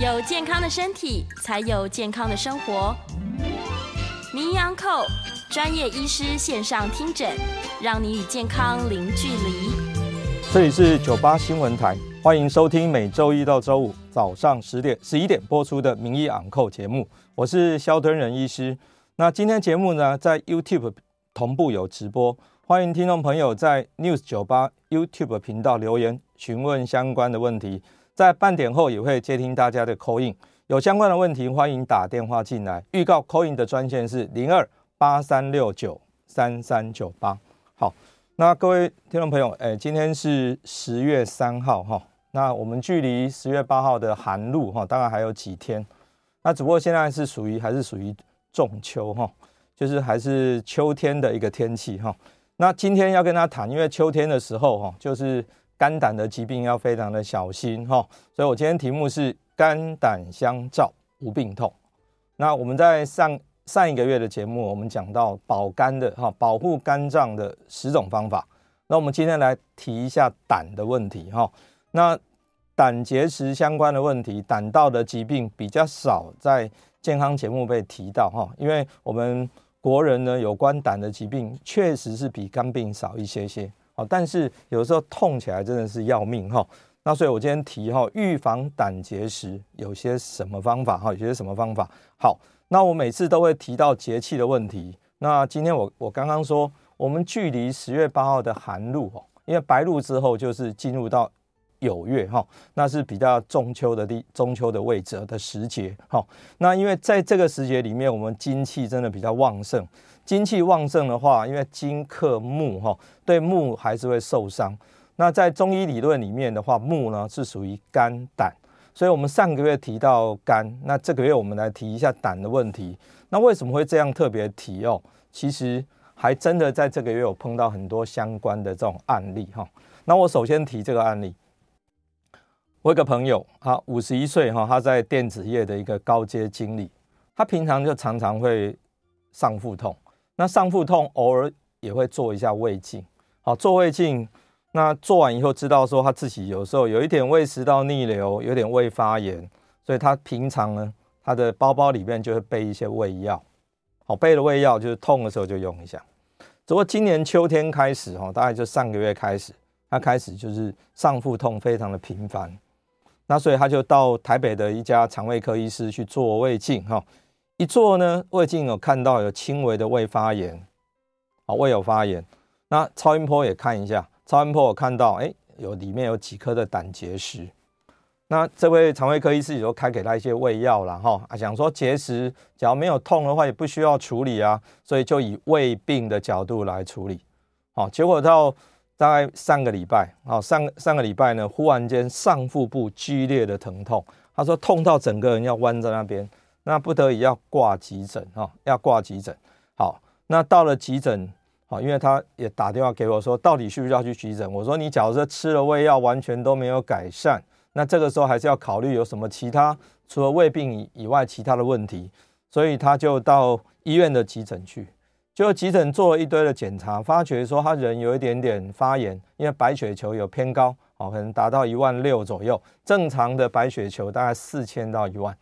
有健康的身体，才有健康的生活。名医昂扣专业医师线上听诊，让你与健康零距离。这里是九八新闻台，欢迎收听每周一到周五早上十点、十一点播出的名医昂扣节目。我是萧敦仁医师。那今天节目呢，在 YouTube 同步有直播，欢迎听众朋友在 News 九八 YouTube 频道留言询问相关的问题。在半点后也会接听大家的 call in，有相关的问题欢迎打电话进来。预告 call in 的专线是零二八三六九三三九八。好，那各位听众朋友，哎，今天是十月三号哈，那我们距离十月八号的寒露哈，当然还有几天。那只不过现在是属于还是属于仲秋哈，就是还是秋天的一个天气哈。那今天要跟大家谈，因为秋天的时候哈，就是。肝胆的疾病要非常的小心哈，所以我今天题目是肝胆相照无病痛。那我们在上上一个月的节目，我们讲到保肝的哈，保护肝脏的十种方法。那我们今天来提一下胆的问题哈。那胆结石相关的问题，胆道的疾病比较少在健康节目被提到哈，因为我们国人呢有关胆的疾病确实是比肝病少一些些。但是有时候痛起来真的是要命哈，那所以我今天提哈，预防胆结石有些什么方法哈？有些什么方法？好，那我每次都会提到节气的问题。那今天我我刚刚说，我们距离十月八号的寒露哦，因为白露之后就是进入到酉月哈，那是比较中秋的地中秋的位置的时节哈。那因为在这个时节里面，我们金气真的比较旺盛。金气旺盛的话，因为金克木哈，对木还是会受伤。那在中医理论里面的话，木呢是属于肝胆，所以我们上个月提到肝，那这个月我们来提一下胆的问题。那为什么会这样特别提哦？其实还真的在这个月有碰到很多相关的这种案例哈。那我首先提这个案例，我有个朋友啊，五十一岁哈，他在电子业的一个高阶经理，他平常就常常会上腹痛。那上腹痛偶尔也会做一下胃镜，好，做胃镜，那做完以后知道说他自己有时候有一点胃食道逆流，有点胃发炎，所以他平常呢，他的包包里面就会备一些胃药，好，备了胃药就是痛的时候就用一下。只不过今年秋天开始哈，大概就上个月开始，他开始就是上腹痛非常的频繁，那所以他就到台北的一家肠胃科医师去做胃镜哈。一做呢，胃镜有看到有轻微的胃发炎，啊，胃有发炎。那超音波也看一下，超音波我看到，哎，有里面有几颗的胆结石。那这位肠胃科医师也就开给他一些胃药了哈，啊，想说结石只要没有痛的话，也不需要处理啊，所以就以胃病的角度来处理。好，结果到大概上个礼拜，啊，上上个礼拜呢，忽然间上腹部剧烈的疼痛，他说痛到整个人要弯在那边。那不得已要挂急诊哈，要挂急诊。好，那到了急诊，好，因为他也打电话给我说，到底需不需要去急诊？我说你假如说吃了胃药完全都没有改善，那这个时候还是要考虑有什么其他除了胃病以外其他的问题。所以他就到医院的急诊去，就急诊做了一堆的检查，发觉说他人有一点点发炎，因为白血球有偏高，好，可能达到一万六左右，正常的白血球大概四千到一万。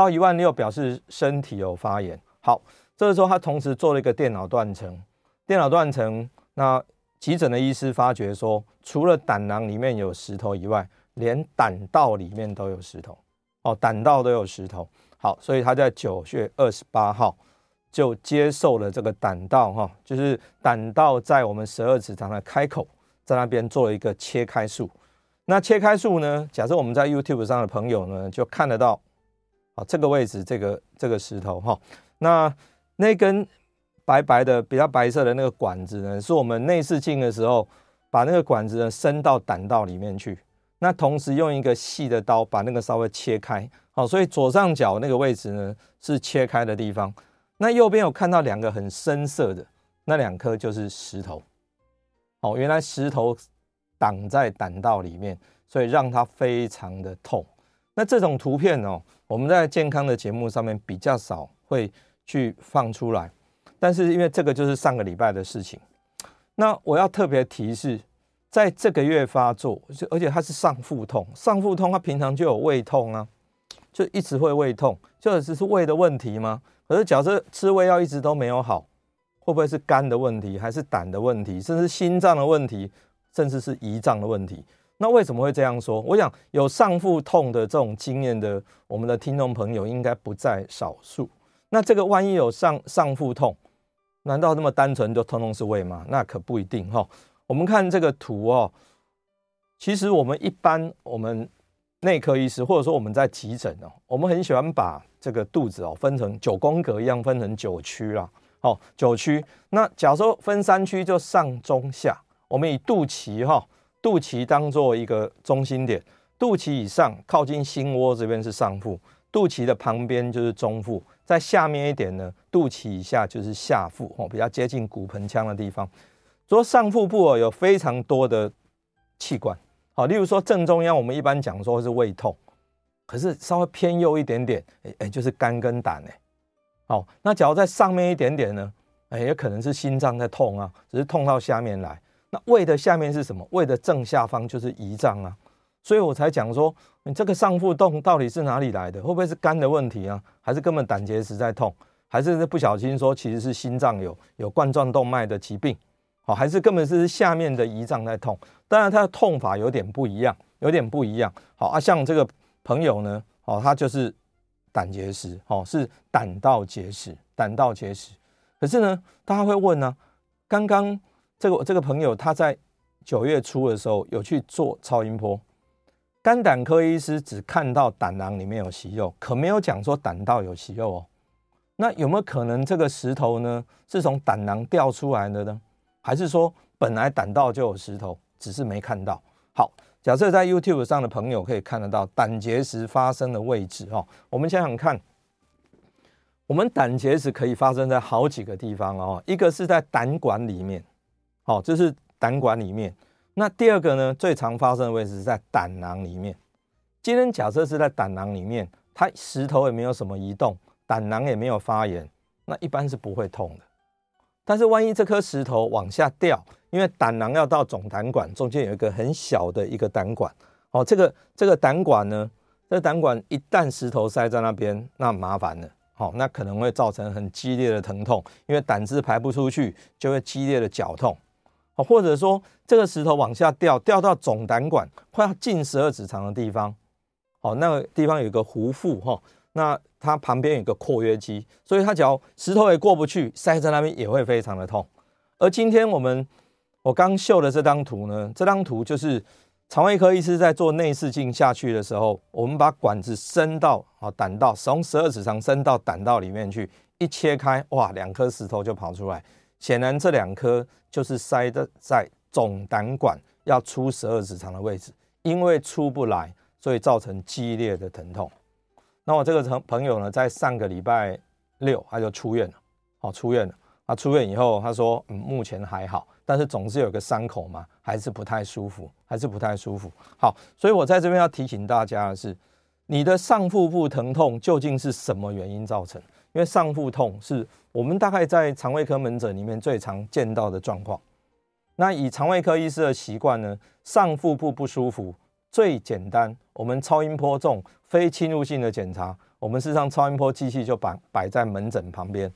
到一万六表示身体有发炎。好，这个时候他同时做了一个电脑断层，电脑断层，那急诊的医师发觉说，除了胆囊里面有石头以外，连胆道里面都有石头。哦，胆道都有石头。好，所以他在九月二十八号就接受了这个胆道哈，就是胆道在我们十二指肠的开口，在那边做了一个切开术。那切开术呢，假设我们在 YouTube 上的朋友呢，就看得到。这个位置，这个这个石头哈，那那根白白的、比较白色的那个管子呢，是我们内视镜的时候把那个管子呢伸到胆道里面去。那同时用一个细的刀把那个稍微切开，好，所以左上角那个位置呢是切开的地方。那右边有看到两个很深色的，那两颗就是石头。哦，原来石头挡在胆道里面，所以让它非常的痛。那这种图片哦。我们在健康的节目上面比较少会去放出来，但是因为这个就是上个礼拜的事情，那我要特别提示，在这个月发作，而且它是上腹痛，上腹痛它平常就有胃痛啊，就一直会胃痛，就只是胃的问题吗？可是假设吃胃药一直都没有好，会不会是肝的问题，还是胆的问题，甚至心脏的问题，甚至是胰脏的问题？那为什么会这样说？我想有上腹痛的这种经验的，我们的听众朋友应该不在少数。那这个万一有上上腹痛，难道那么单纯就通通是胃吗？那可不一定哈。我们看这个图哦，其实我们一般我们内科医师或者说我们在急诊哦，我们很喜欢把这个肚子哦分成九宫格一样分成九区啦。哦，九区。那假如说分三区，就上中下。我们以肚脐哈，肚脐当做一个中心点，肚脐以上靠近心窝这边是上腹，肚脐的旁边就是中腹，在下面一点呢，肚脐以下就是下腹哦，比较接近骨盆腔的地方。说上腹部哦有非常多的器官，好，例如说正中央，我们一般讲说是胃痛，可是稍微偏右一点点，哎哎，就是肝跟胆哎。好，那假如在上面一点点呢？哎，也可能是心脏在痛啊，只是痛到下面来。那胃的下面是什么？胃的正下方就是胰脏啊，所以我才讲说，你这个上腹痛到底是哪里来的？会不会是肝的问题啊？还是根本胆结石在痛？还是不小心说其实是心脏有有冠状动脉的疾病？好，还是根本是下面的胰脏在痛？当然它的痛法有点不一样，有点不一样。好啊，像这个朋友呢，哦，他就是。胆结石，哦，是胆道结石，胆道结石。可是呢，大家会问呢、刚刚这个这个朋友他在九月初的时候有去做超音波，肝胆科医师只看到胆囊里面有息肉，可没有讲说胆道有息肉哦。那有没有可能这个石头呢是从胆囊掉出来的呢？还是说本来胆道就有石头，只是没看到？好。假设在 YouTube 上的朋友可以看得到胆结石发生的位置哦，我们想想看，我们胆结石可以发生在好几个地方哦，一个是在胆管里面，好，这是胆管里面。那第二个呢，最常发生的位置是在胆囊里面。今天假设是在胆囊里面，它石头也没有什么移动，胆囊也没有发炎，那一般是不会痛的。但是万一这颗石头往下掉，因为胆囊要到总胆管，中间有一个很小的一个胆管，哦，这个这个胆管呢，这胆管一旦石头塞在那边，那麻烦了，好，那可能会造成很激烈的疼痛，因为胆汁排不出去，就会激烈的绞痛，或者说这个石头往下掉，掉到总胆管快要进十二指肠的地方，哦，那个地方有一个壶腹，哈。那它旁边有个括约肌，所以它只要石头也过不去，塞在那边也会非常的痛。而今天我们我刚秀的这张图呢，这张图就是肠胃科医师在做内视镜下去的时候，我们把管子伸到啊胆道，从十二指肠伸到胆道里面去，一切开，哇，两颗石头就跑出来。显然这两颗就是塞的在总胆管要出十二指肠的位置，因为出不来，所以造成激烈的疼痛。那我这个朋朋友呢，在上个礼拜六他就出院了，好，出院了。他出院以后，他说，嗯，目前还好，但是总是有个伤口嘛，还是不太舒服，还是不太舒服。好，所以我在这边要提醒大家的是，你的上腹部疼痛究竟是什么原因造成？因为上腹痛是我们大概在肠胃科门诊里面最常见到的状况。那以肠胃科医师的习惯呢，上腹部不舒服。最简单，我们超音波这种非侵入性的检查，我们事实上超音波机器就摆摆在门诊旁边，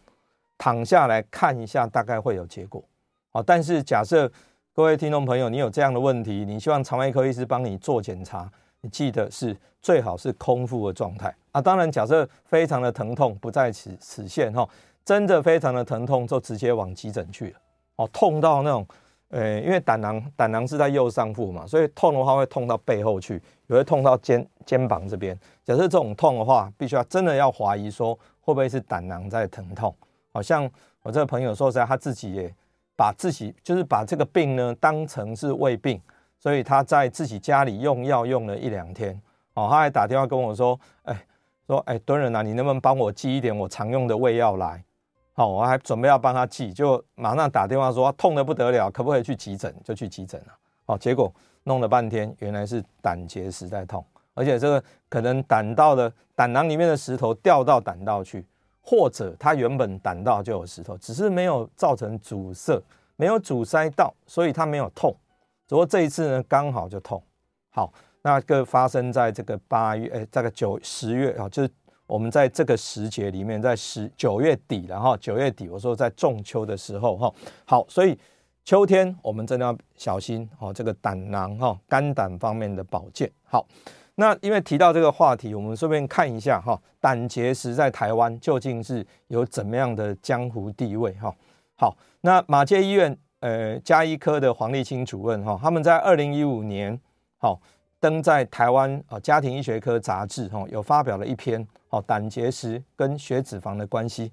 躺下来看一下，大概会有结果。好，但是假设各位听众朋友，你有这样的问题，你希望肠胃科医师帮你做检查，你记得是最好是空腹的状态啊。当然，假设非常的疼痛不在此此限哈，真的非常的疼痛就直接往急诊去了。哦，痛到那种。呃，因为胆囊胆囊是在右上腹嘛，所以痛的话会痛到背后去，也会痛到肩肩膀这边。假设这种痛的话，必须要真的要怀疑说会不会是胆囊在疼痛。好像我这个朋友说实在，他自己也把自己就是把这个病呢当成是胃病，所以他在自己家里用药用了一两天。哦，他还打电话跟我说，哎，说哎，敦仁啊，你能不能帮我寄一点我常用的胃药来？好，我还准备要帮他寄，就马上打电话说痛得不得了，可不可以去急诊？就去急诊了。好，结果弄了半天，原来是胆结石在痛，而且这个可能胆道的胆囊里面的石头掉到胆道去，或者他原本胆道就有石头，只是没有造成阻塞，没有阻塞到，所以他没有痛。只不过这一次呢，刚好就痛。好，那个发生在这个八月，哎，这个九十月啊，就是我们在这个时节里面，在十九月底然后九月底，我说在仲秋的时候哈，好，所以秋天我们真的要小心哦，这个胆囊哈、肝胆方面的保健。好，那因为提到这个话题，我们顺便看一下哈，胆结石在台湾究竟是有怎么样的江湖地位哈？好，那马偕医院呃家医科的黄立清主任哈，他们在二零一五年好。登在台湾啊家庭医学科杂志哈，有发表了一篇哦胆结石跟血脂肪的关系。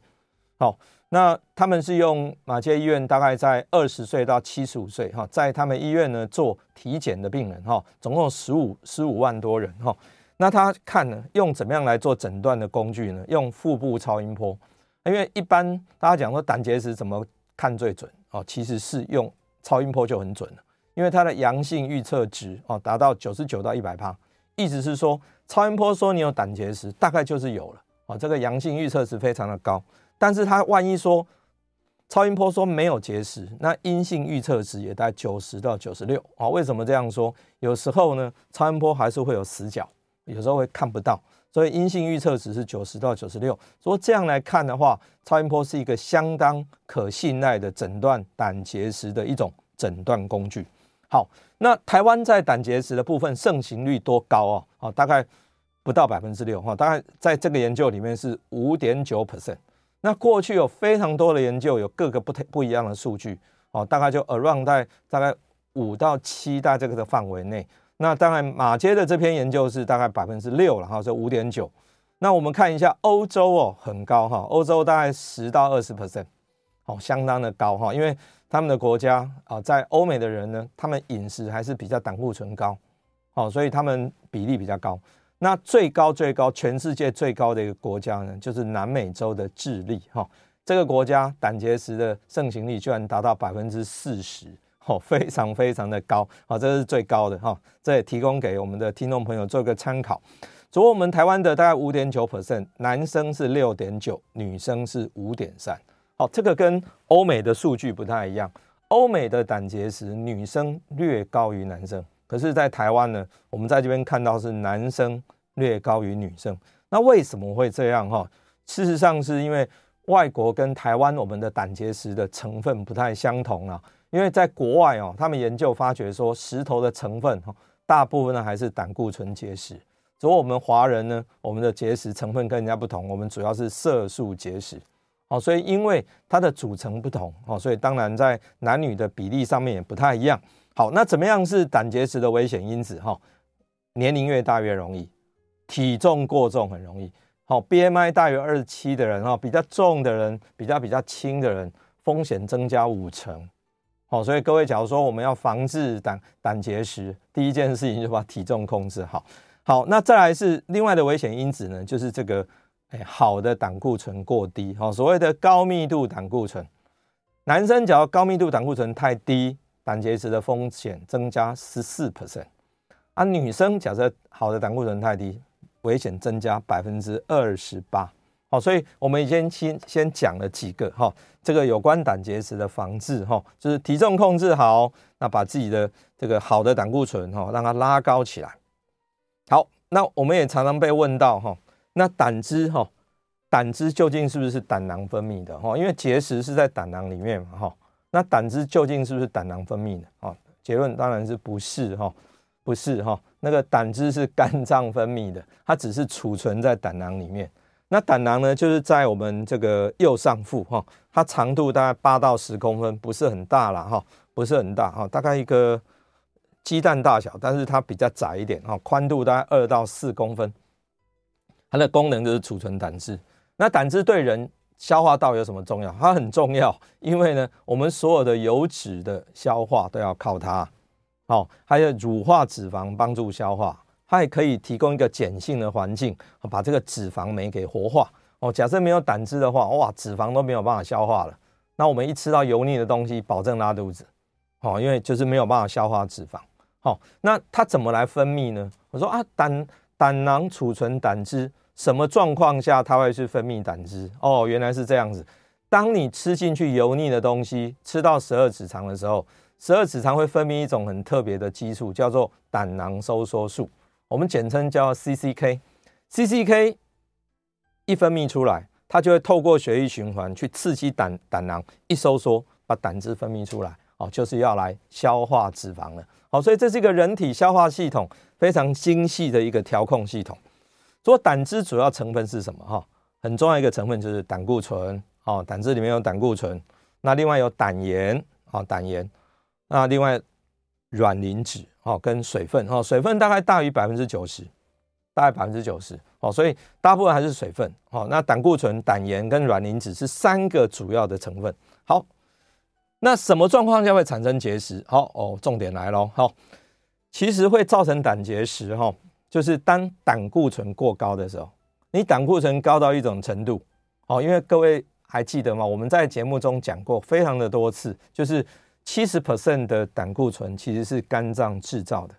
好，那他们是用马偕医院大概在二十岁到七十五岁哈，在他们医院呢做体检的病人哈，总共十五十五万多人哈。那他看呢用怎么样来做诊断的工具呢？用腹部超音波，因为一般大家讲说胆结石怎么看最准哦，其实是用超音波就很准了。因为它的阳性预测值哦达到九十九到一百趴，意思是说超音波说你有胆结石，大概就是有了哦。这个阳性预测值非常的高，但是它万一说超音波说没有结石，那阴性预测值也在九十到九十六啊。为什么这样说？有时候呢，超音波还是会有死角，有时候会看不到，所以阴性预测值是九十到九十六。所以这样来看的话，超音波是一个相当可信赖的诊断胆结石的一种诊断工具。好，那台湾在胆结石的部分盛行率多高哦？好，大概不到百分之六哈，大概在这个研究里面是五点九 percent。那过去有非常多的研究，有各个不不一样的数据哦，大概就 around 在大概五到七在这个的范围内。那当然马街的这篇研究是大概百分之六了哈，是五点九。那我们看一下欧洲哦，很高哈，欧洲大概十到二十 percent，哦，相当的高哈，因为。他们的国家啊，在欧美的人呢，他们饮食还是比较胆固醇高，哦，所以他们比例比较高。那最高最高，全世界最高的一个国家呢，就是南美洲的智利，哈，这个国家胆结石的盛行率居然达到百分之四十，哦，非常非常的高，啊，这是最高的哈，这也提供给我们的听众朋友做一个参考。所以我们台湾的大概五点九 percent，男生是六点九，女生是五点三。好，这个跟欧美的数据不太一样。欧美的胆结石女生略高于男生，可是，在台湾呢，我们在这边看到是男生略高于女生。那为什么会这样？哈，事实上是因为外国跟台湾我们的胆结石的成分不太相同啊。因为在国外哦，他们研究发觉说，石头的成分哈，大部分呢还是胆固醇结石。所以我们华人呢，我们的结石成分跟人家不同，我们主要是色素结石。哦，所以因为它的组成不同，哦，所以当然在男女的比例上面也不太一样。好，那怎么样是胆结石的危险因子？哈，年龄越大越容易，体重过重很容易。好，BMI 大于二十七的人，哈，比较重的人，比较比较轻的人，风险增加五成。好，所以各位，假如说我们要防治胆胆结石，第一件事情就把体重控制好。好，那再来是另外的危险因子呢，就是这个。哎，好的胆固醇过低，好，所谓的高密度胆固醇，男生只要高密度胆固醇太低，胆结石的风险增加十四 percent，啊，女生假设好的胆固醇太低，危险增加百分之二十八，好，所以我们已经先先讲了几个哈，这个有关胆结石的防治哈，就是体重控制好，那把自己的这个好的胆固醇哈，让它拉高起来。好，那我们也常常被问到哈。那胆汁哈，胆汁究竟是不是胆囊分泌的哈？因为结石是在胆囊里面哈。那胆汁究竟是不是胆囊分泌的啊？结论当然是不是哈，不是哈。那个胆汁是肝脏分泌的，它只是储存在胆囊里面。那胆囊呢，就是在我们这个右上腹哈，它长度大概八到十公分，不是很大了哈，不是很大哈，大概一个鸡蛋大小，但是它比较窄一点哈，宽度大概二到四公分。它的功能就是储存胆汁。那胆汁对人消化道有什么重要？它很重要，因为呢，我们所有的油脂的消化都要靠它。好，还有乳化脂肪帮助消化，它也可以提供一个碱性的环境，把这个脂肪酶给活化。哦，假设没有胆汁的话，哇，脂肪都没有办法消化了。那我们一吃到油腻的东西，保证拉肚子。好，因为就是没有办法消化脂肪。好，那它怎么来分泌呢？我说啊，胆胆囊储存胆汁。什么状况下它会去分泌胆汁？哦，原来是这样子。当你吃进去油腻的东西，吃到十二指肠的时候，十二指肠会分泌一种很特别的激素，叫做胆囊收缩素。我们简称叫 CCK。CCK 一分泌出来，它就会透过血液循环去刺激胆胆囊一收缩，把胆汁分泌出来，哦，就是要来消化脂肪了。好，所以这是一个人体消化系统非常精细的一个调控系统。说胆汁主要成分是什么？哈，很重要一个成分就是胆固醇。哦，胆汁里面有胆固醇，那另外有胆盐，哦，胆盐，那另外卵磷脂，哦，跟水分，哦，水分大概大于百分之九十，大概百分之九十，哦，所以大部分还是水分，哦，那胆固醇、胆盐跟卵磷脂是三个主要的成分。好，那什么状况下会产生结石？好，哦，重点来喽，好，其实会造成胆结石，哈，就是当胆固醇过高的时候，你胆固醇高到一种程度，哦，因为各位。还记得吗？我们在节目中讲过非常的多次，就是七十 percent 的胆固醇其实是肝脏制造的，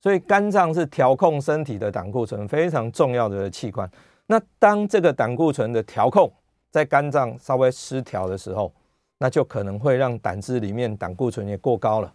所以肝脏是调控身体的胆固醇非常重要的器官。那当这个胆固醇的调控在肝脏稍微失调的时候，那就可能会让胆汁里面胆固醇也过高了。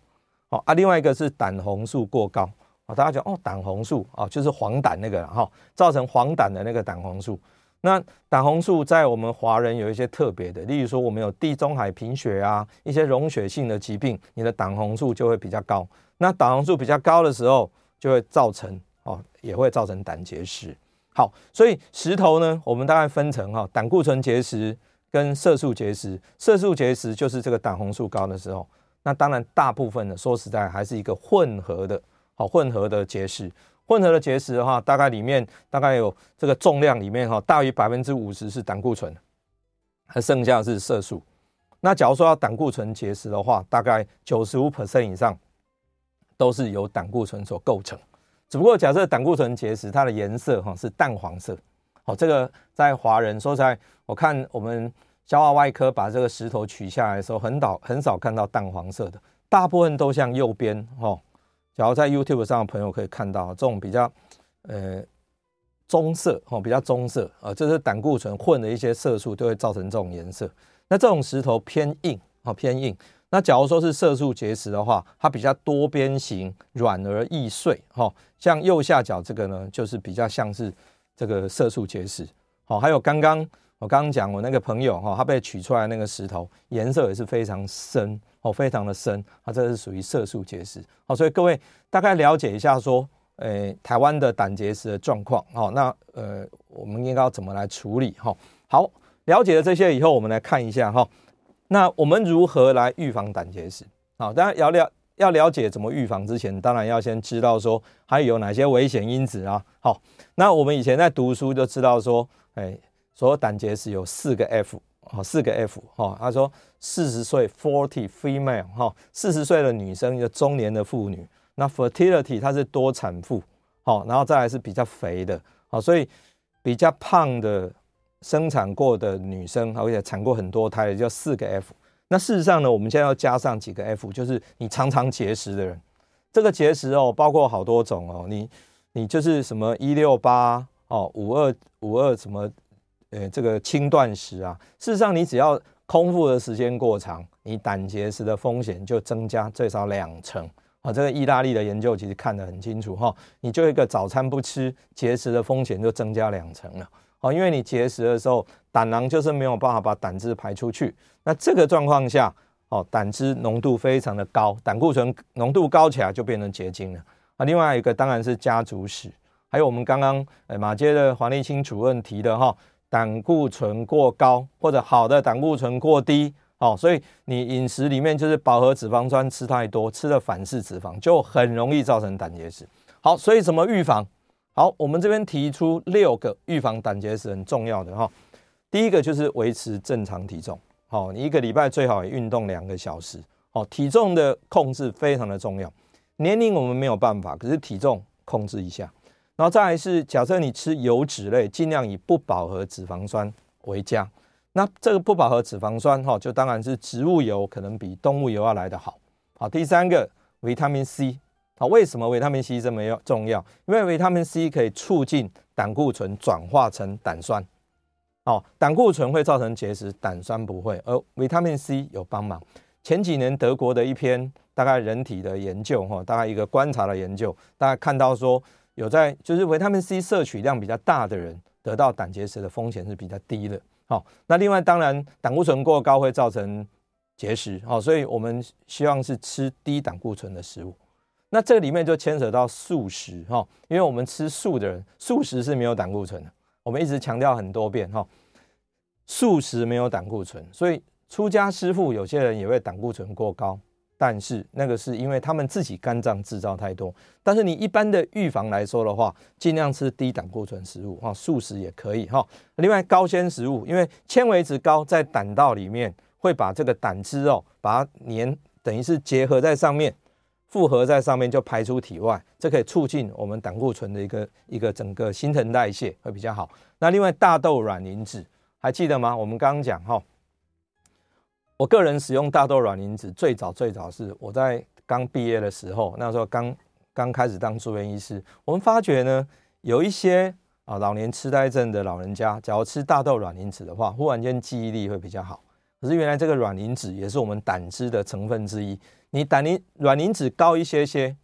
好啊，另外一个是胆红素过高啊，大家讲哦，胆红素啊，就是黄疸那个哈，造成黄疸的那个胆红素。那胆红素在我们华人有一些特别的，例如说我们有地中海贫血啊，一些溶血性的疾病，你的胆红素就会比较高。那胆红素比较高的时候，就会造成哦，也会造成胆结石。好，所以石头呢，我们大概分成哈，胆固醇结石跟色素结石。色素结石就是这个胆红素高的时候。那当然，大部分的说实在还是一个混合的，好混合的结石。混合的结石的话，大概里面大概有这个重量里面哈，大于百分之五十是胆固醇，还剩下是色素。那假如说要胆固醇结石的话，大概九十五 percent 以上都是由胆固醇所构成。只不过假设胆固醇结石它的颜色哈是淡黄色，好，这个在华人说实在，我看我们消化外科把这个石头取下来的时候，很少很少看到淡黄色的，大部分都像右边哈。假如在 YouTube 上的朋友可以看到这种比较，呃，棕色哦，比较棕色啊，这是胆固醇混的一些色素，都会造成这种颜色。那这种石头偏硬啊，偏硬。那假如说是色素结石的话，它比较多边形，软而易碎哈。像右下角这个呢，就是比较像是这个色素结石。好，还有刚刚我刚刚讲我那个朋友哈，他被取出来那个石头，颜色也是非常深。哦，非常的深，它这是属于色素结石。好，所以各位大概了解一下说，诶，台湾的胆结石的状况。好，那呃，我们应该要怎么来处理？哈，好，了解了这些以后，我们来看一下哈，那我们如何来预防胆结石？好，当然要了要了解怎么预防之前，当然要先知道说还有哪些危险因子啊。好，那我们以前在读书就知道说，诶，所有胆结石有四个 F。好，四个 F 哈，他说四十岁 forty female 哈，四十岁的女生一个中年的妇女，那 fertility 它是多产妇，好，然后再来是比较肥的，好，所以比较胖的生产过的女生，而且产过很多胎的叫四个 F。那事实上呢，我们现在要加上几个 F，就是你常常节食的人，这个节食哦，包括好多种哦，你你就是什么一六八哦，五二五二什么。呃，这个轻断食啊，事实上你只要空腹的时间过长，你胆结石的风险就增加最少两成啊。这个意大利的研究其实看得很清楚哈，你就一个早餐不吃，结石的风险就增加两成了啊。因为你结石的时候，胆囊就是没有办法把胆汁排出去，那这个状况下，哦，胆汁浓度非常的高，胆固醇浓度高起来就变成结晶了啊。另外一个当然是家族史，还有我们刚刚呃马街的黄立清主任提的哈。胆固醇过高或者好的胆固醇过低，哦，所以你饮食里面就是饱和脂肪酸吃太多，吃了反式脂肪就很容易造成胆结石。好，所以怎么预防？好，我们这边提出六个预防胆结石很重要的哈。第一个就是维持正常体重，好，你一个礼拜最好也运动两个小时，好，体重的控制非常的重要。年龄我们没有办法，可是体重控制一下。然后再来是，假设你吃油脂类，尽量以不饱和脂肪酸为佳。那这个不饱和脂肪酸哈，就当然是植物油可能比动物油要来得好。好，第三个维他命 C。好，为什么维他命 C 这么要重要？因为维他命 C 可以促进胆固醇转化成胆酸。好，胆固醇会造成结石，胆酸不会，而维他命 C 有帮忙。前几年德国的一篇大概人体的研究哈，大概一个观察的研究，大家看到说。有在就是维他命 C 摄取量比较大的人，得到胆结石的风险是比较低的。好，那另外当然胆固醇过高会造成结石，好，所以我们希望是吃低胆固醇的食物。那这里面就牵扯到素食哈，因为我们吃素的人，素食是没有胆固醇的。我们一直强调很多遍哈，素食没有胆固醇，所以出家师父有些人也会胆固醇过高，但是那个是因为他们自己肝脏制造太多。但是你一般的预防来说的话，尽量吃低胆固醇食物哈，素食也可以哈。另外高纤食物，因为纤维质高在胆道里面会把这个胆汁哦，把它粘，等于是结合在上面。复合在上面就排出体外，这可以促进我们胆固醇的一个一个整个新陈代谢会比较好。那另外大豆卵磷脂还记得吗？我们刚刚讲哈，我个人使用大豆卵磷脂最早最早是我在刚毕业的时候，那时候刚刚开始当住院医师，我们发觉呢，有一些啊老年痴呆症的老人家，假如吃大豆卵磷脂的话，忽然间记忆力会比较好。可是原来这个卵磷脂也是我们胆汁的成分之一。你胆磷卵磷脂高一些些，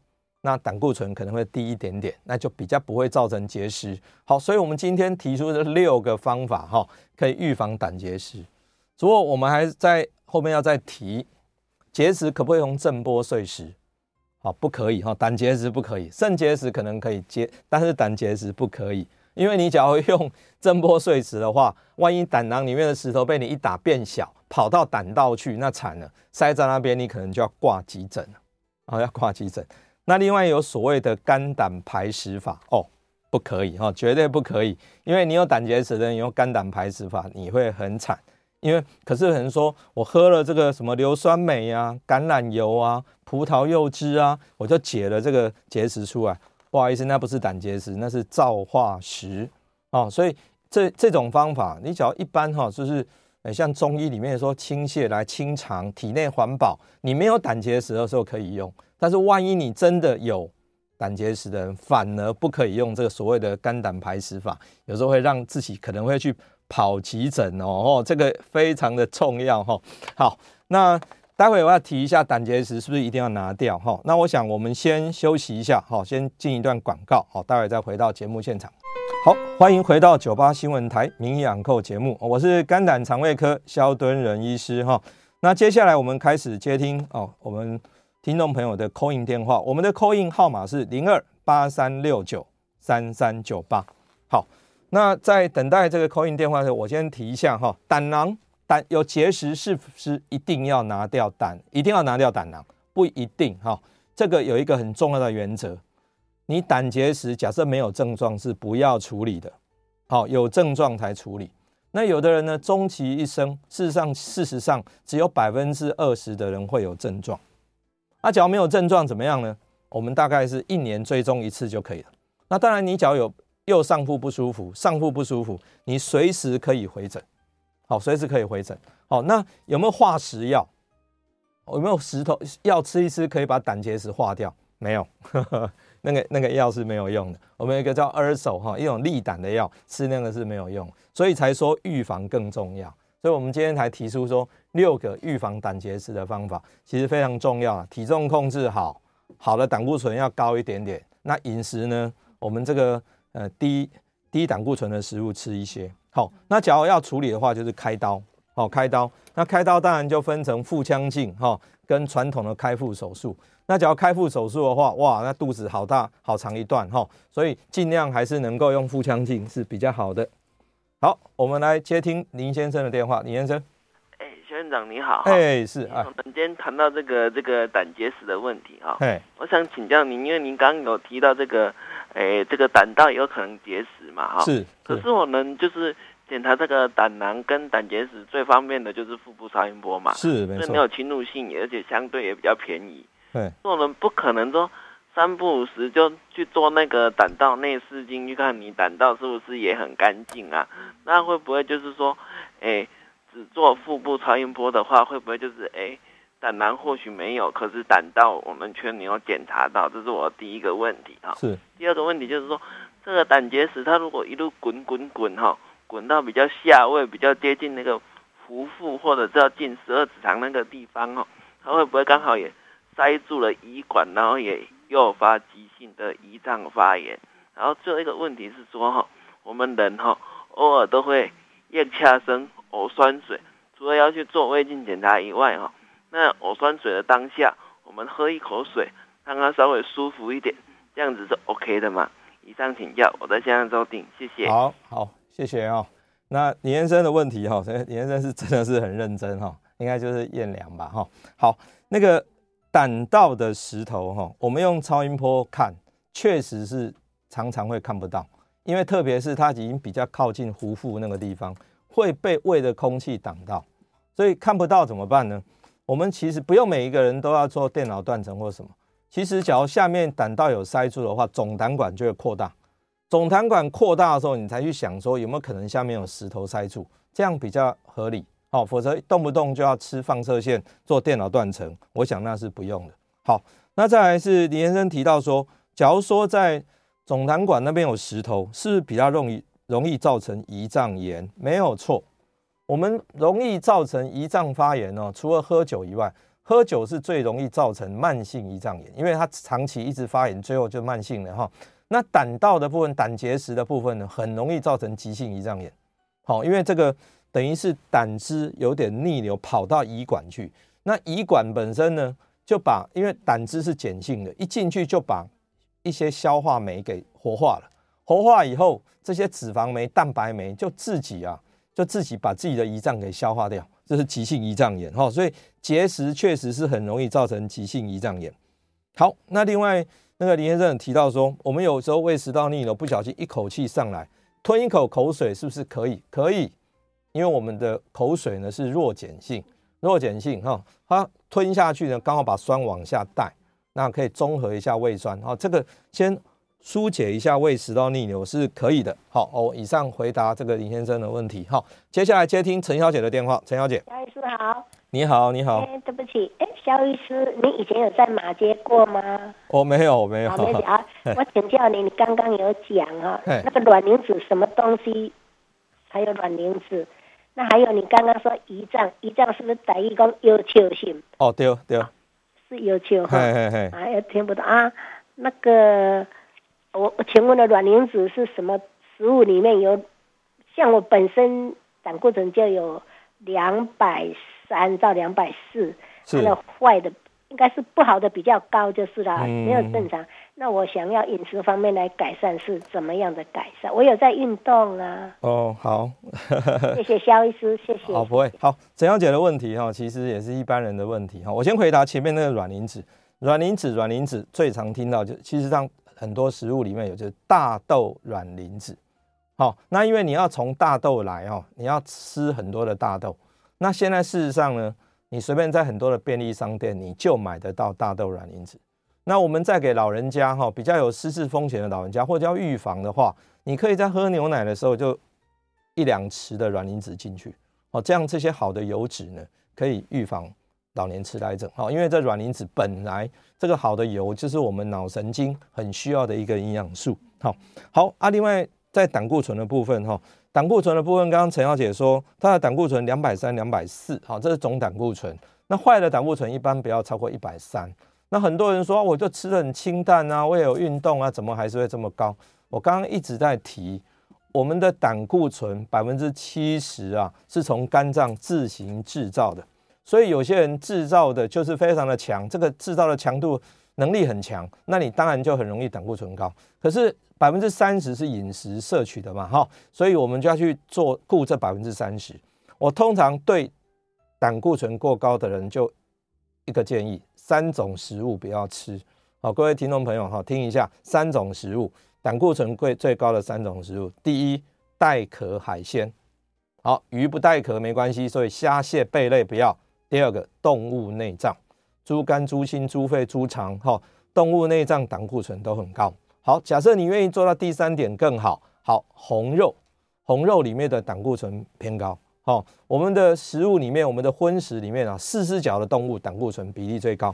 那胆固醇可能会低一点点，那就比较不会造成结石。好，所以我们今天提出的六个方法哈，可以预防胆结石。不过我们还在后面要再提，结石可不可以用震波碎石？好，不可以哈，胆结石不可以，肾结石可能可以结，但是胆结石不可以。因为你假如用震波碎石的话，万一胆囊里面的石头被你一打变小，跑到胆道去，那惨了，塞在那边，你可能就要挂急诊了，啊，要挂急诊。那另外有所谓的肝胆排石法哦，不可以哈，绝对不可以，因为你有胆结石的人用肝胆排石法，你会很惨。因为可是有人说我喝了这个什么硫酸镁啊、橄榄油啊、葡萄柚汁啊，我就解了这个结石出来。不好意思，那不是胆结石，那是造化石哦。所以这这种方法，你只要一般哈，就是像中医里面说清泻来清肠、体内环保，你没有胆结石的时候可以用。但是万一你真的有胆结石的人，反而不可以用这个所谓的肝胆排石法，有时候会让自己可能会去跑急诊哦。哦，这个非常的重要哈。好，那。待会我要提一下胆结石是不是一定要拿掉哈？那我想我们先休息一下，好，先进一段广告，好，待会再回到节目现场。好，欢迎回到九八新闻台名医昂扣节目，我是肝胆肠胃科萧敦仁医师哈。那接下来我们开始接听哦，我们听众朋友的 call in 电话，我们的 call in 号码是零二八三六九三三九八。好，那在等待这个 call in 电话的时候，我先提一下哈，胆囊。胆有结石是不是一定要拿掉胆？一定要拿掉胆囊？不一定哈。这个有一个很重要的原则，你胆结石假设没有症状是不要处理的，好，有症状才处理。那有的人呢，终其一生，事实上事实上只有百分之二十的人会有症状。那假如没有症状怎么样呢？我们大概是一年追踪一次就可以了。那当然，你只要有右上腹不舒服，上腹不舒服，你随时可以回诊。好，随时可以回诊。好，那有没有化石药？有没有石头药吃一吃可以把胆结石化掉？没有，呵 呵那个那个药是没有用的。我们有一个叫 Urso 哈，一种利胆的药，吃那个是没有用，所以才说预防更重要。所以我们今天才提出说六个预防胆结石的方法，其实非常重要啊。体重控制好，好的胆固醇要高一点点。那饮食呢？我们这个呃低低胆固醇的食物吃一些。好，那假如要处理的话，就是开刀。好，开刀。那开刀当然就分成腹腔镜哈，跟传统的开腹手术。那假如开腹手术的话，哇，那肚子好大，好长一段哈，所以尽量还是能够用腹腔镜是比较好的。好，我们来接听林先生的电话。林先生，哎，萧院长你好。哎，是。我们今天谈到这个这个胆结石的问题哈。哎，我想请教您，因为您刚刚有提到这个。哎，这个胆道有可能结石嘛？哈，是。可是我们就是检查这个胆囊跟胆结石最方便的就是腹部超音波嘛。是，没错。没有侵入性，而且相对也比较便宜。对。我们不可能说三不五时就去做那个胆道内视镜，去看你胆道是不是也很干净啊？那会不会就是说，哎，只做腹部超音波的话，会不会就是哎？胆囊或许没有，可是胆道我们却没有检查到，这是我第一个问题哈。是。第二个问题就是说，这个胆结石它如果一路滚滚滚哈，滚到比较下位，比较接近那个腹腹或者叫近十二指肠那个地方哈，它会不会刚好也塞住了胰管，然后也诱发急性的胰脏发炎？然后最后一个问题是说哈，我们人哈偶尔都会夜掐生呕酸水，除了要去做胃镜检查以外哈，那呕酸水的当下，我们喝一口水，让它稍微舒服一点，这样子是 OK 的嘛？以上请教，我在线上收听，谢谢。好好，谢谢哦。那李先生的问题哈，李先生是真的是很认真哈，应该就是验量吧哈。好，那个胆道的石头哈，我们用超音波看，确实是常常会看不到，因为特别是它已经比较靠近壶腹那个地方，会被胃的空气挡到，所以看不到怎么办呢？我们其实不用每一个人都要做电脑断层或什么。其实，假如下面胆道有塞住的话，总胆管就会扩大。总胆管扩大的时候，你才去想说有没有可能下面有石头塞住，这样比较合理。好，否则动不动就要吃放射线做电脑断层，我想那是不用的。好，那再来是李先生提到说，假如说在总胆管那边有石头，是比较容易容易造成胰脏炎？没有错，我们容易造成胰脏发炎哦，除了喝酒以外。喝酒是最容易造成慢性胰脏炎，因为它长期一直发炎，最后就慢性了哈。那胆道的部分、胆结石的部分呢，很容易造成急性胰脏炎。好，因为这个等于是胆汁有点逆流跑到胰管去，那胰管本身呢，就把因为胆汁是碱性的，一进去就把一些消化酶给活化了。活化以后，这些脂肪酶、蛋白酶就自己啊，就自己把自己的胰脏给消化掉。这是急性胰脏炎哈，所以结石确实是很容易造成急性胰脏炎。好，那另外那个林先生提到说，我们有时候胃食道逆流，不小心一口气上来，吞一口口水是不是可以？可以，因为我们的口水呢是弱碱性，弱碱性哈，它吞下去呢刚好把酸往下带，那可以中和一下胃酸。好，这个先。疏解一下胃食道逆流是可以的。好哦，以上回答这个林先生的问题。好，接下来接听陈小姐的电话。陈小姐，萧医师好。你好，你好。哎，对不起，哎，萧医师，你以前有在马街过吗？我、哦、没有，没有。好，没有 啊。我请教你，你刚刚有讲哈，那个卵磷脂什么东西？还有卵磷脂，那还有你刚刚说胰脏，胰脏是不是等于讲有球性？哦，对对、啊，是有球哈。哎哎听不懂啊，那个。我我请问的卵磷脂是什么食物里面有？像我本身胆固醇就有两百三到两百四，它的坏的应该是不好的比较高就是啦，没有正常。那我想要饮食方面来改善是怎么样的改善？我有在运动啊。哦，好，谢谢肖医师，谢谢。好，不会。好，陈小姐的问题哈，其实也是一般人的问题哈。我先回答前面那个卵磷脂，卵磷脂，卵磷脂最常听到就其实上。很多食物里面有，就是大豆卵磷脂。好，那因为你要从大豆来哦，你要吃很多的大豆。那现在事实上呢，你随便在很多的便利商店，你就买得到大豆卵磷脂。那我们再给老人家哈，比较有失智风险的老人家，或者要预防的话，你可以在喝牛奶的时候就一两匙的卵磷脂进去。哦，这样这些好的油脂呢，可以预防。老年痴呆症，好，因为这软磷脂本来这个好的油就是我们脑神经很需要的一个营养素，好，好啊。另外在胆固醇的部分，哈，胆固醇的部分，刚刚陈小姐说她的胆固醇两百三、两百四，好，这是总胆固醇。那坏的胆固醇一般不要超过一百三。那很多人说我就吃的很清淡啊，我也有运动啊，怎么还是会这么高？我刚刚一直在提，我们的胆固醇百分之七十啊是从肝脏自行制造的。所以有些人制造的就是非常的强，这个制造的强度能力很强，那你当然就很容易胆固醇高。可是百分之三十是饮食摄取的嘛，哈，所以我们就要去做顾这百分之三十。我通常对胆固醇过高的人就一个建议：三种食物不要吃。好，各位听众朋友哈，听一下三种食物胆固醇贵最高的三种食物。第一，带壳海鲜。好，鱼不带壳没关系，所以虾蟹贝类不要。第二个动物内脏，猪肝、猪心、猪肺、猪肠，哈，动物内脏胆固醇都很高。好，假设你愿意做到第三点更好。好，红肉，红肉里面的胆固醇偏高。好，我们的食物里面，我们的荤食里面啊，四只脚的动物胆固醇比例最高，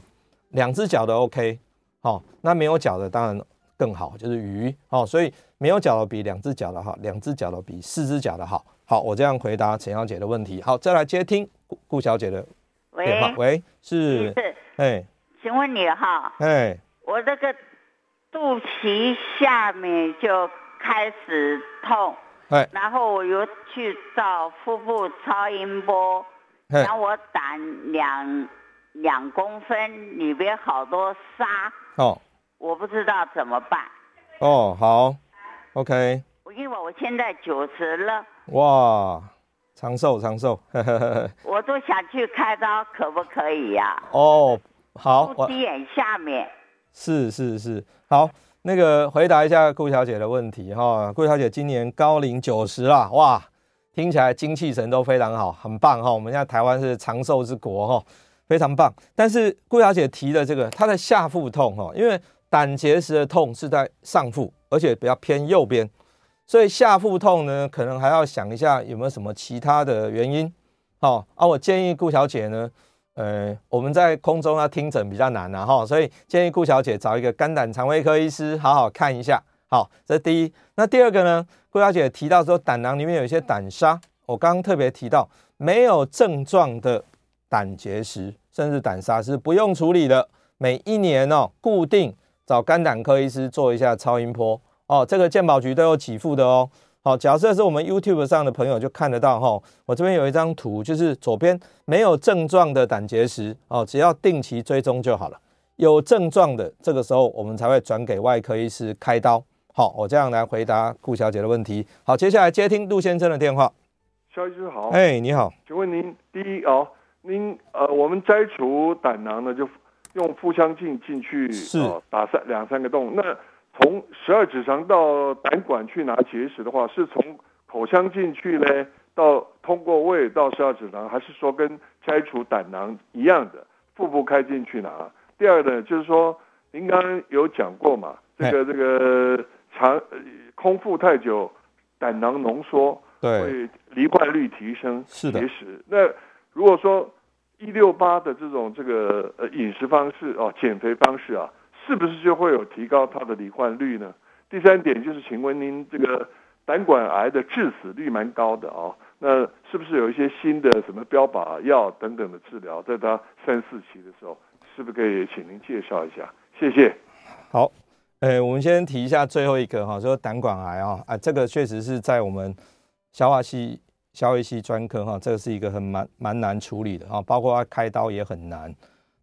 两只脚的 OK。好，那没有脚的当然更好，就是鱼。好，所以没有脚的比两只脚的好，两只脚的比四只脚的好。好，我这样回答陈小姐的问题。好，再来接听顾顾小姐的。喂，喂，是，是，哎，请问你哈，哎，我这个肚脐下面就开始痛，哎然后我又去照腹部超音波，然后我胆两两公分，里边好多沙，哦，我不知道怎么办。哦，好，OK。我因为我现在九十了。哇，长寿长寿。我都想去开刀，可不可以呀、啊？哦，好。肚脐眼下面。是是是，好，那个回答一下顾小姐的问题哈。顾小姐今年高龄九十啦，哇，听起来精气神都非常好，很棒哈。我们现在台湾是长寿之国哈，非常棒。但是顾小姐提的这个，她的下腹痛哈，因为胆结石的痛是在上腹，而且比较偏右边，所以下腹痛呢，可能还要想一下有没有什么其他的原因。好，啊，我建议顾小姐呢。呃，我们在空中要听诊比较难啊，哈，所以建议顾小姐找一个肝胆肠胃科医师好好看一下。好，这是第一。那第二个呢？顾小姐提到说胆囊里面有一些胆沙，我刚刚特别提到，没有症状的胆结石甚至胆沙是不用处理的。每一年哦，固定找肝胆科医师做一下超音波哦，这个鉴宝局都有给付的哦。好，假设是我们 YouTube 上的朋友就看得到哈，我这边有一张图，就是左边没有症状的胆结石哦，只要定期追踪就好了。有症状的，这个时候我们才会转给外科医师开刀。好，我这样来回答顾小姐的问题。好，接下来接听陆先生的电话。肖医师好，哎、hey，你好，请问您第一哦，您呃，我们摘除胆囊呢，就用腹腔镜进去，是、哦、打三两三个洞，那。从十二指肠到胆管去拿结石的话，是从口腔进去呢，到通过胃到十二指肠，还是说跟拆除胆囊一样的腹部开进去拿？第二呢，就是说您刚刚有讲过嘛，这个这个长空腹太久，胆囊浓缩，对，会罹患率提升，是的。结石。那如果说一六八的这种这个呃饮食方式哦，减肥方式啊。是不是就会有提高它的罹患率呢？第三点就是，请问您这个胆管癌的致死率蛮高的哦，那是不是有一些新的什么标靶药等等的治疗，在它三四期的时候，是不是可以请您介绍一下？谢谢。好，呃，我们先提一下最后一个哈，说胆管癌啊，啊，这个确实是在我们消化系、消化系专科哈，这个是一个很蛮蛮难处理的哈，包括它开刀也很难。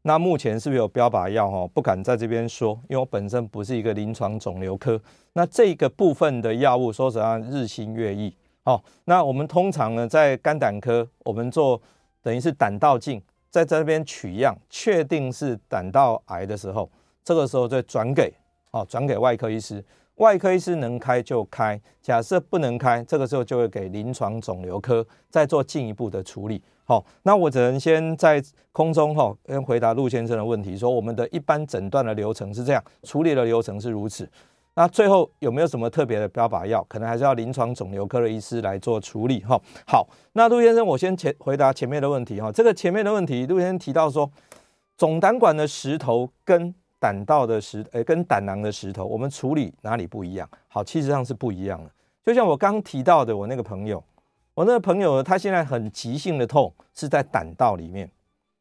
那目前是不是有标靶药？哈，不敢在这边说，因为我本身不是一个临床肿瘤科。那这个部分的药物，说实话日新月异。好，那我们通常呢，在肝胆科，我们做等于是胆道镜，在这边取样，确定是胆道癌的时候，这个时候再转给，哦，转给外科医师。外科医师能开就开，假设不能开，这个时候就会给临床肿瘤科再做进一步的处理。好，那我只能先在空中哈，先回答陆先生的问题，说我们的一般诊断的流程是这样，处理的流程是如此。那最后有没有什么特别的标靶药？可能还是要临床肿瘤科的医师来做处理哈。好，那陆先生，我先前回答前面的问题哈。这个前面的问题，陆先生提到说，总胆管的石头跟胆道的石，诶，跟胆囊的石头，我们处理哪里不一样？好，其实上是不一样的。就像我刚提到的，我那个朋友。我那个朋友，他现在很急性的痛是在胆道里面，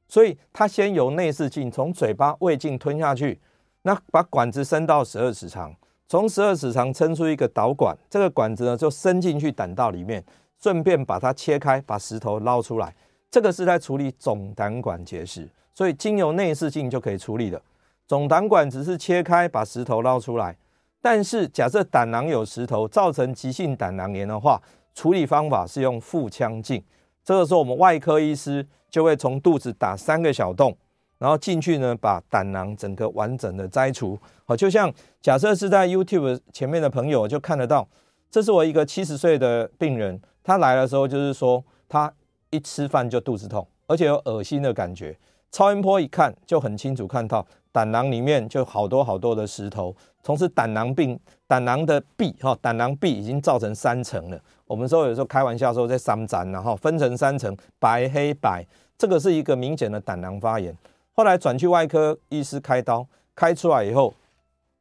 所以他先由内视镜从嘴巴胃镜吞下去，那把管子伸到十二指肠，从十二指肠撑出一个导管，这个管子呢就伸进去胆道里面，顺便把它切开，把石头捞出来。这个是在处理总胆管结石，所以经由内视镜就可以处理的。总胆管只是切开，把石头捞出来。但是假设胆囊有石头，造成急性胆囊炎的话，处理方法是用腹腔镜，这个时候我们外科医师就会从肚子打三个小洞，然后进去呢，把胆囊整个完整的摘除。好，就像假设是在 YouTube 前面的朋友就看得到，这是我一个七十岁的病人，他来的时候就是说他一吃饭就肚子痛，而且有恶心的感觉。超音波一看就很清楚看到胆囊里面就好多好多的石头，同时胆囊病胆囊的壁哈，胆囊壁已经造成三层了。我们说有时候开玩笑说在三层，然后分成三层，白黑白，这个是一个明显的胆囊发炎。后来转去外科医师开刀，开出来以后，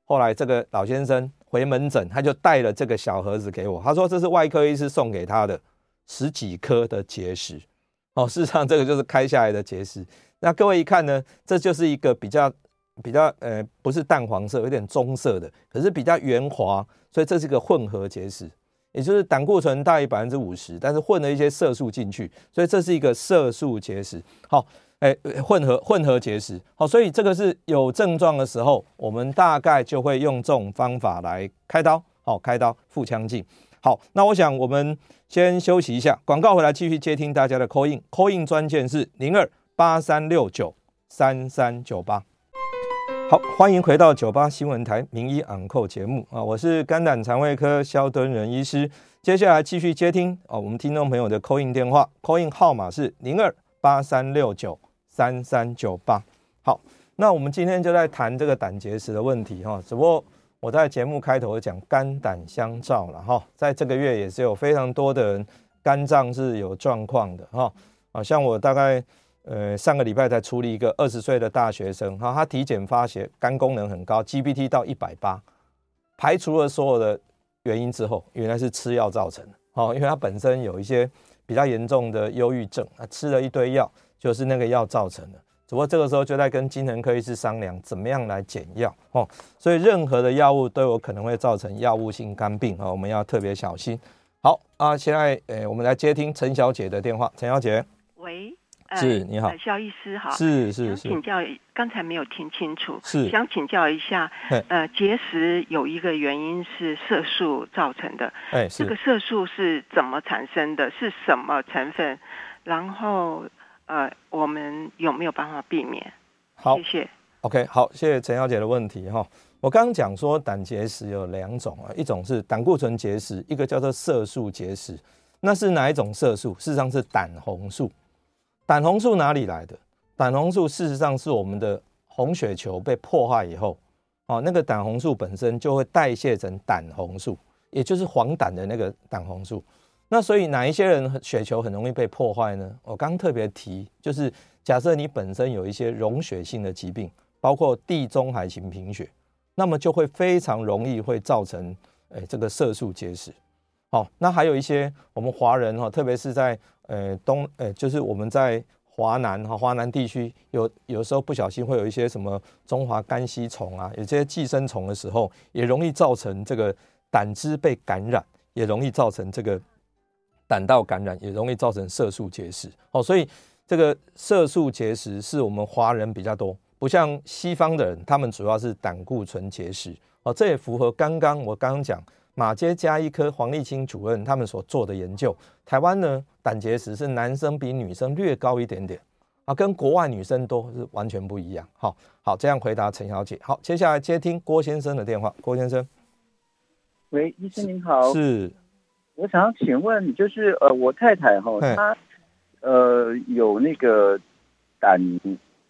后来这个老先生回门诊，他就带了这个小盒子给我，他说这是外科医师送给他的十几颗的结石。哦，事实上这个就是开下来的结石。那各位一看呢，这就是一个比较比较呃不是淡黄色，有点棕色的，可是比较圆滑，所以这是一个混合结石，也就是胆固醇大于百分之五十，但是混了一些色素进去，所以这是一个色素结石。好，哎，混合混合结石。好，所以这个是有症状的时候，我们大概就会用这种方法来开刀。好，开刀腹腔镜。好，那我想我们先休息一下，广告回来继续接听大家的 call in，call in 专线是零二八三六九三三九八。好，欢迎回到九八新闻台名医昂扣节目啊，我是肝胆肠胃科萧敦仁医师，接下来继续接听啊，我们听众朋友的 call in 电话，call in 号码是零二八三六九三三九八。好，那我们今天就在谈这个胆结石的问题哈，只不过。我在节目开头讲肝胆相照了哈，在这个月也是有非常多的人肝脏是有状况的哈，啊，像我大概呃上个礼拜才处理一个二十岁的大学生哈，他体检发现肝功能很高，GPT 到一百八，排除了所有的原因之后，原来是吃药造成的，哦，因为他本身有一些比较严重的忧郁症，他吃了一堆药，就是那个药造成的。只不过这个时候就在跟精神科医师商量怎么样来减药哦，所以任何的药物都有可能会造成药物性肝病啊，我们要特别小心。好啊，现在诶，我们来接听陈小姐的电话。陈小姐，喂，是，你好，萧医师好，是是是，请教刚才没有听清楚，是想请教一下，呃，结石有一个原因是色素造成的，哎，这个色素是怎么产生的？是什么成分？然后。呃，我们有没有办法避免？好，谢谢。OK，好，谢谢陈小姐的问题哈。我刚刚讲说胆结石有两种啊，一种是胆固醇结石，一个叫做色素结石。那是哪一种色素？事实上是胆红素。胆红素哪里来的？胆红素事实上是我们的红血球被破坏以后，哦，那个胆红素本身就会代谢成胆红素，也就是黄疸的那个胆红素。那所以哪一些人血球很容易被破坏呢？我刚特别提，就是假设你本身有一些溶血性的疾病，包括地中海型贫血，那么就会非常容易会造成诶这个色素结石。好，那还有一些我们华人哈，特别是在呃东呃，就是我们在华南哈华南地区有有时候不小心会有一些什么中华肝吸虫啊，有些寄生虫的时候，也容易造成这个胆汁被感染，也容易造成这个。胆道感染也容易造成色素结石哦，所以这个色素结石是我们华人比较多，不像西方的人，他们主要是胆固醇结石哦。这也符合刚刚我刚刚讲马街加医科黄立清主任他们所做的研究。台湾呢，胆结石是男生比女生略高一点点啊，跟国外女生都是完全不一样。好，好，这样回答陈小姐。好，接下来接听郭先生的电话。郭先生，喂，医生您好，是。我想要请问，就是呃，我太太哈，她呃有那个胆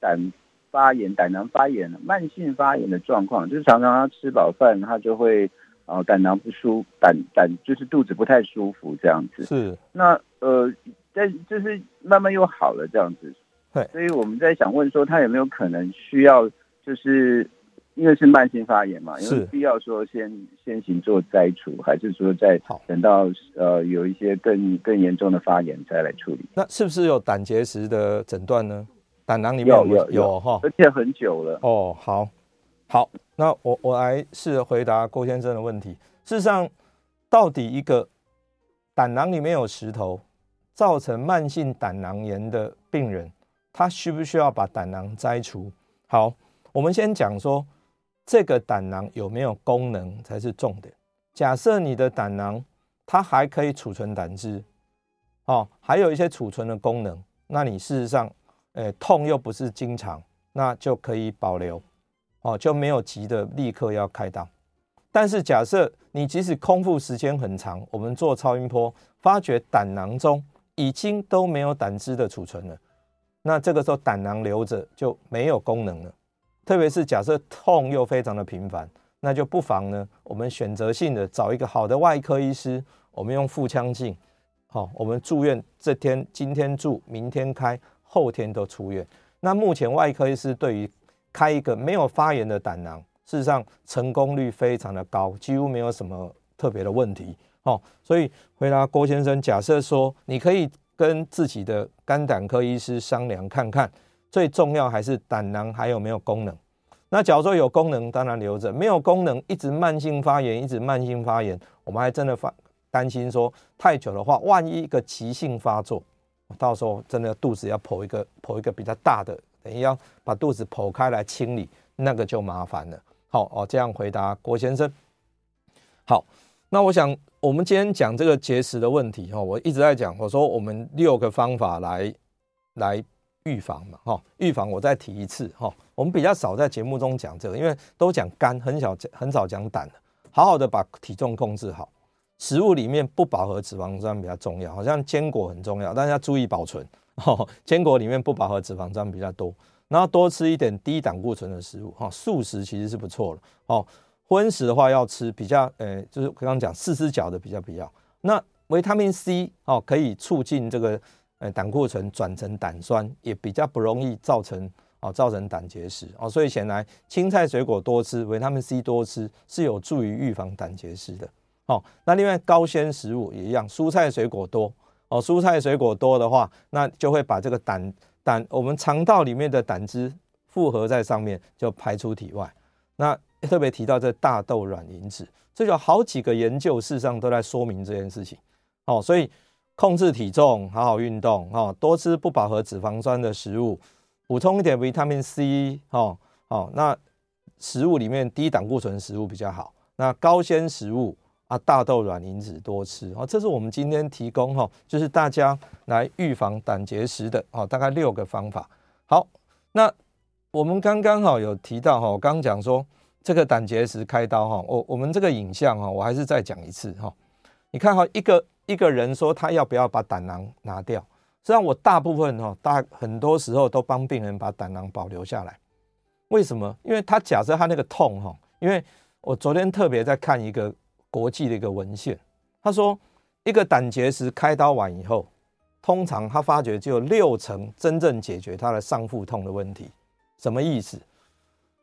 胆发炎、胆囊发炎、慢性发炎的状况，就是常常她吃饱饭，她就会呃胆囊不舒，胆胆就是肚子不太舒服这样子。是。那呃，但就是慢慢又好了这样子。对。所以我们在想问说，他有没有可能需要就是。因为是慢性发炎嘛，有必要说先先行做摘除，还是说再等到呃有一些更更严重的发炎再来处理？那是不是有胆结石的诊断呢？胆囊里面有有有哈，而且很久了。哦，好，好，那我我来试着回答郭先生的问题。事实上，到底一个胆囊里面有石头造成慢性胆囊炎的病人，他需不需要把胆囊摘除？好，我们先讲说。这个胆囊有没有功能才是重点。假设你的胆囊它还可以储存胆汁，哦，还有一些储存的功能，那你事实上，诶，痛又不是经常，那就可以保留，哦，就没有急的立刻要开刀。但是假设你即使空腹时间很长，我们做超音波发觉胆囊中已经都没有胆汁的储存了，那这个时候胆囊留着就没有功能了。特别是假设痛又非常的频繁，那就不妨呢，我们选择性的找一个好的外科医师，我们用腹腔镜，好，我们住院这天今天住，明天开，后天都出院。那目前外科医师对于开一个没有发炎的胆囊，事实上成功率非常的高，几乎没有什么特别的问题。哦，所以回答郭先生，假设说你可以跟自己的肝胆科医师商量看看。最重要还是胆囊还有没有功能？那假如说有功能，当然留着；没有功能，一直慢性发炎，一直慢性发炎，我们还真的发担心说太久的话，万一一个急性发作，到时候真的肚子要剖一个剖一个比较大的，等于要把肚子剖开来清理，那个就麻烦了。好哦，这样回答郭先生。好，那我想我们今天讲这个结石的问题哈，我一直在讲，我说我们六个方法来来预防嘛哈，预防我再提一次哈，我们比较少在节目中讲这个，因为都讲肝，很少很少讲胆，好好的把体重控制好，食物里面不饱和脂肪酸比较重要，好像坚果很重要，但是要注意保存哈，坚果里面不饱和脂肪酸比较多，然后多吃一点低胆固醇的食物哈，素食其实是不错的哦。荤食的话要吃比较，呃，就是刚刚讲四只脚的比较必要。那维他命 C 哦，可以促进这个呃胆固醇转成胆酸，也比较不容易造成哦造成胆结石哦。所以显然青菜水果多吃，维他命 C 多吃是有助于预防胆结石的。哦，那另外高纤食物也一样，蔬菜水果多哦，蔬菜水果多的话，那就会把这个胆胆我们肠道里面的胆汁复合在上面，就排出体外。那特别提到这大豆卵磷脂，这有好几个研究，事实上都在说明这件事情。哦，所以控制体重，好好运动，哦，多吃不饱和脂肪酸的食物，补充一点维他命 C，哦哦，那食物里面低胆固醇食物比较好。那高纤食物大豆卵磷脂多吃。哦，这是我们今天提供哈，就是大家来预防胆结石的哦，大概六个方法。好，那我们刚刚好有提到哈，我刚刚讲说。这个胆结石开刀哈，我我们这个影像哈，我还是再讲一次哈。你看哈，一个一个人说他要不要把胆囊拿掉，实际上我大部分哈，大很多时候都帮病人把胆囊保留下来。为什么？因为他假设他那个痛哈，因为我昨天特别在看一个国际的一个文献，他说一个胆结石开刀完以后，通常他发觉只有六成真正解决他的上腹痛的问题。什么意思？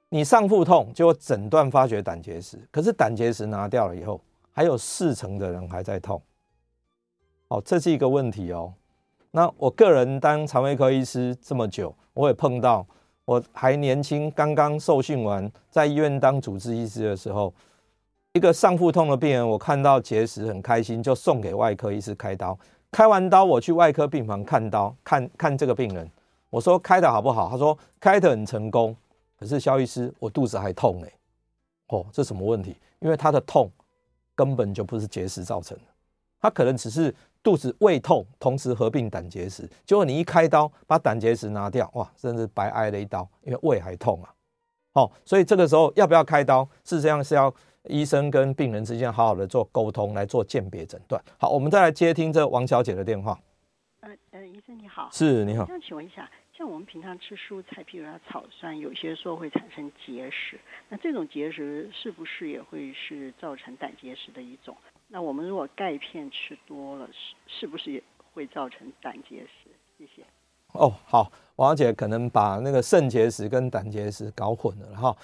你上腹痛就诊断发觉胆结石，可是胆结石拿掉了以后，还有四成的人还在痛。哦，这是一个问题哦。那我个人当肠胃科医师这么久，我也碰到，我还年轻，刚刚受训完，在医院当主治医师的时候，一个上腹痛的病人，我看到结石很开心，就送给外科医师开刀。开完刀，我去外科病房看刀，看看这个病人，我说开的好不好？他说开的很成功。可是萧医师，我肚子还痛哎，哦，这什么问题？因为他的痛根本就不是结石造成的，他可能只是肚子胃痛，同时合并胆结石。结果你一开刀把胆结石拿掉，哇，真是白挨了一刀，因为胃还痛啊。哦，所以这个时候要不要开刀？事实上是要医生跟病人之间好好的做沟通，来做鉴别诊断。好，我们再来接听这王小姐的电话。呃呃，医生你好。是，你好。想请问一下。像我们平常吃蔬菜，譬如说草酸，有些时候会产生结石。那这种结石是不是也会是造成胆结石的一种？那我们如果钙片吃多了，是是不是也会造成胆结石？谢谢。哦，好，王小姐可能把那个肾结石跟胆结石搞混了哈。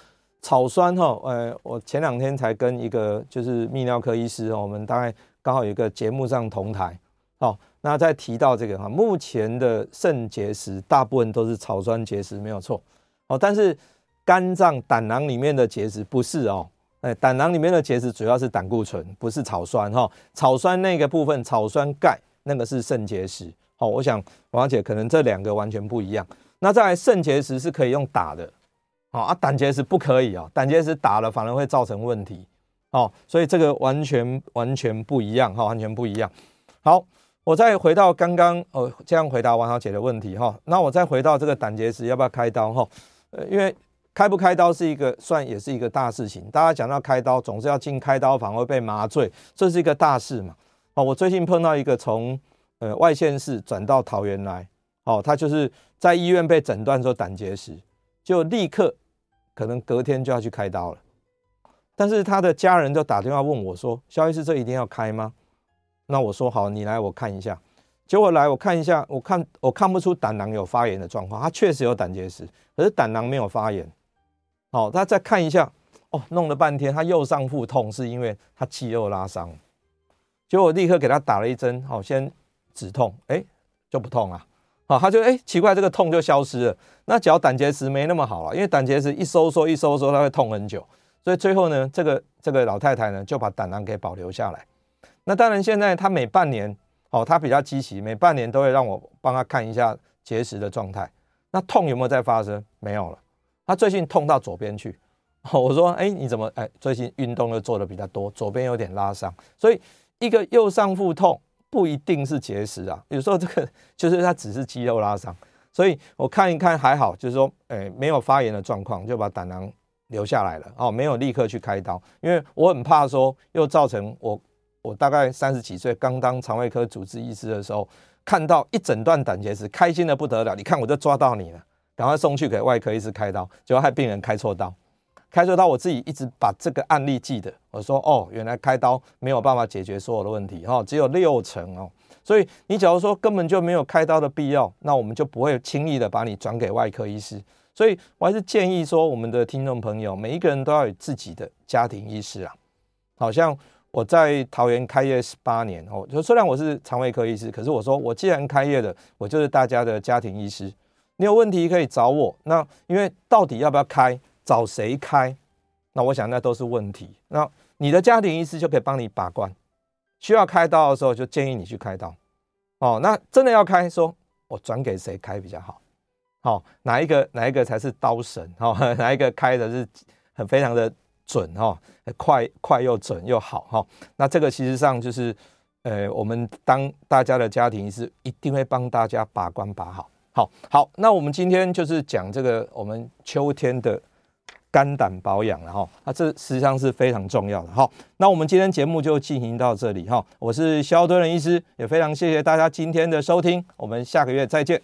草酸哈，呃，我前两天才跟一个就是泌尿科医师哦，我们大概刚好有一个节目上同台，好。那再提到这个哈，目前的肾结石大部分都是草酸结石，没有错哦。但是肝脏胆囊里面的结石不是哦，哎，胆囊里面的结石主要是胆固醇，不是草酸哈。草酸那个部分，草酸钙那个是肾结石。好，我想王姐可能这两个完全不一样。那在肾结石是可以用打的，好啊，胆结石不可以啊，胆结石打了反而会造成问题哦。所以这个完全完全不一样哈，完全不一样。好。我再回到刚刚哦，这样回答王小姐的问题哈。那我再回到这个胆结石要不要开刀哈？呃，因为开不开刀是一个算也是一个大事情。大家讲到开刀，总是要进开刀房会被麻醉，这是一个大事嘛。哦，我最近碰到一个从呃外县市转到桃园来，哦，他就是在医院被诊断说胆结石，就立刻可能隔天就要去开刀了。但是他的家人就打电话问我说：“萧医师，这一定要开吗？”那我说好，你来我看一下。结果来我看一下，我看我看不出胆囊有发炎的状况，他确实有胆结石，可是胆囊没有发炎。好，他再看一下，哦，弄了半天，他右上腹痛是因为他肌肉拉伤。结果我立刻给他打了一针，好，先止痛，哎，就不痛了啊。他就哎、奇怪，这个痛就消失了。那脚胆结石没那么好了，因为胆结石一收缩一收缩，它会痛很久。所以最后呢，这个这个老太太呢就把胆囊给保留下来。那当然，现在她每半年哦，她比较积极，每半年都会让我帮她看一下结石的状态。那痛有没有再发生？没有了。她最近痛到左边去。我说，哎，你怎么哎最近运动又做的比较多，左边有点拉伤。所以一个右上腹痛不一定是结石啊，有时候这个 就是它只是肌肉拉伤。所以我看一看还好，就是说，哎，没有发炎的状况，就把胆囊留下来了。哦，没有立刻去开刀，因为我很怕说又造成我我大概三十几岁刚当肠胃科主治医师的时候，看到一整段胆结石，开心的不得了。你看我就抓到你了，赶快送去给外科医师开刀，结果害病人开错刀。开错刀，我自己一直把这个案例记得。我说哦，原来开刀没有办法解决所有的问题，哈，只有六成哦。所以你假如说根本就没有开刀的必要，那我们就不会轻易的把你转给外科医师。所以我还是建议说，我们的听众朋友每一个人都要有自己的家庭医师啊。好像我在桃园开业十八年哦，就虽然我是肠胃科医师，可是我说我既然开业了，我就是大家的家庭医师。你有问题可以找我。那因为到底要不要开？找谁开？那我想那都是问题。那你的家庭医师就可以帮你把关。需要开刀的时候，就建议你去开刀。哦，那真的要开，说我转给谁开比较好？好，哪一个哪一个才是刀神？哈，哪一个开的是很非常的准？哈，快快又准又好。哈，那这个其实上就是，呃，我们当大家的家庭医师一定会帮大家把关把好。好，好，那我们今天就是讲这个我们秋天的。肝胆保养了哈，那这实际上是非常重要的哈。那我们今天节目就进行到这里哈。我是肖敦仁医师，也非常谢谢大家今天的收听，我们下个月再见。